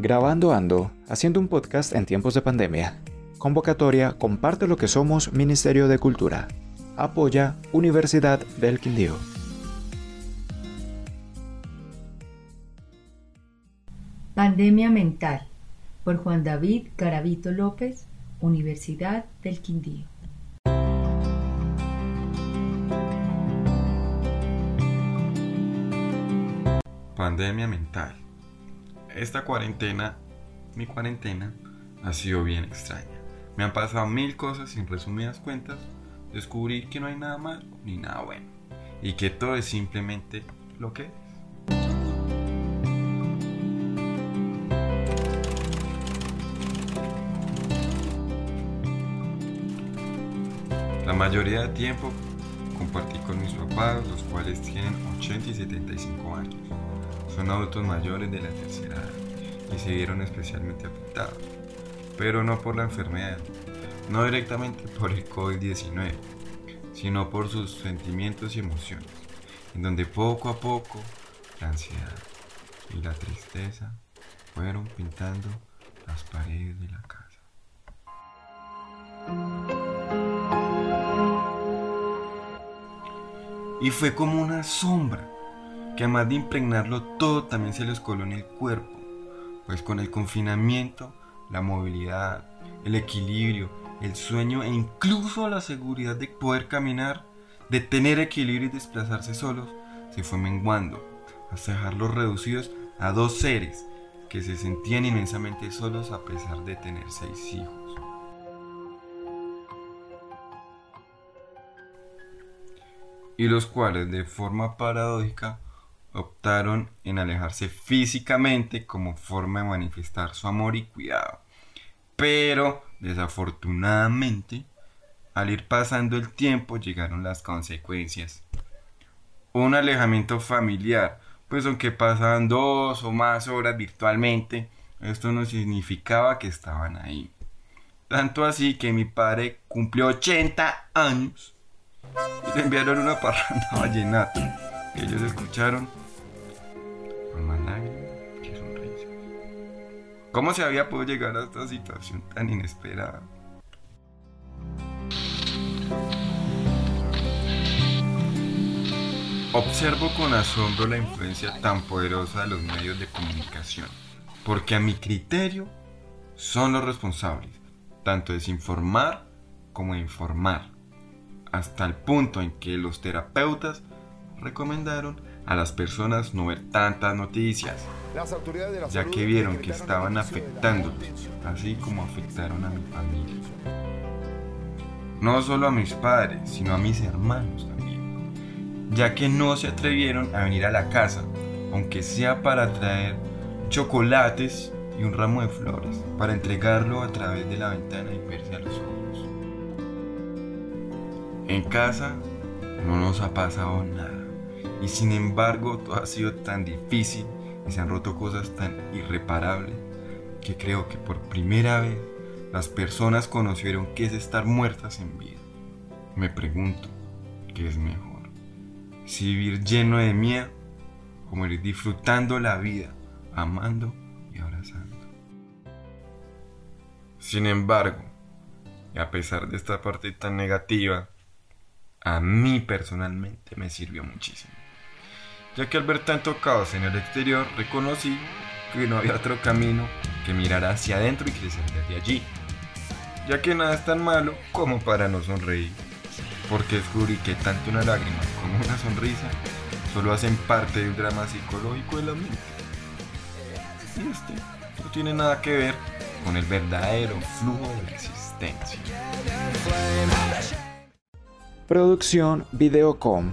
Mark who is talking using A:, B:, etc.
A: Grabando Ando, haciendo un podcast en tiempos de pandemia. Convocatoria Comparte lo que somos Ministerio de Cultura. Apoya Universidad del Quindío.
B: Pandemia Mental por Juan David Garavito López, Universidad del Quindío.
C: Pandemia mental. Esta cuarentena, mi cuarentena, ha sido bien extraña. Me han pasado mil cosas y en resumidas cuentas descubrí que no hay nada malo ni nada bueno. Y que todo es simplemente lo que es. La mayoría de tiempo compartí con mis papás, los cuales tienen 80 y 75 años. Son adultos mayores de la tercera edad y se vieron especialmente afectados, pero no por la enfermedad, no directamente por el COVID-19, sino por sus sentimientos y emociones, en donde poco a poco la ansiedad y la tristeza fueron pintando las paredes de la casa. Y fue como una sombra, que además de impregnarlo todo también se les coló en el cuerpo, pues con el confinamiento, la movilidad, el equilibrio, el sueño e incluso la seguridad de poder caminar, de tener equilibrio y desplazarse solos, se fue menguando, hasta dejarlos reducidos a dos seres que se sentían inmensamente solos a pesar de tener seis hijos. y los cuales de forma paradójica optaron en alejarse físicamente como forma de manifestar su amor y cuidado. Pero desafortunadamente, al ir pasando el tiempo llegaron las consecuencias. Un alejamiento familiar, pues aunque pasaban dos o más horas virtualmente, esto no significaba que estaban ahí. Tanto así que mi padre cumplió 80 años y le enviaron una parranda vallenata que ellos escucharon que. ¿Cómo se había podido llegar a esta situación tan inesperada? Observo con asombro la influencia tan poderosa de los medios de comunicación, porque a mi criterio son los responsables, tanto de desinformar como de informar hasta el punto en que los terapeutas recomendaron a las personas no ver tantas noticias, ya que vieron que estaban afectándolos, así como afectaron a mi familia. No solo a mis padres, sino a mis hermanos también, ya que no se atrevieron a venir a la casa, aunque sea para traer chocolates y un ramo de flores, para entregarlo a través de la ventana y verse a los ojos. En casa no nos ha pasado nada. Y sin embargo todo ha sido tan difícil y se han roto cosas tan irreparables que creo que por primera vez las personas conocieron qué es estar muertas en vida. Me pregunto, ¿qué es mejor? Si vivir lleno de miedo o morir disfrutando la vida, amando y abrazando. Sin embargo, y a pesar de esta parte tan negativa, a mí personalmente me sirvió muchísimo. Ya que al ver tanto caos en el exterior, reconocí que no había otro camino que mirar hacia adentro y crecer desde allí. Ya que nada es tan malo como para no sonreír. Porque descubrí que tanto una lágrima como una sonrisa solo hacen parte del drama psicológico de la mente. Y este no tiene nada que ver con el verdadero flujo de la existencia.
A: Producción Videocom,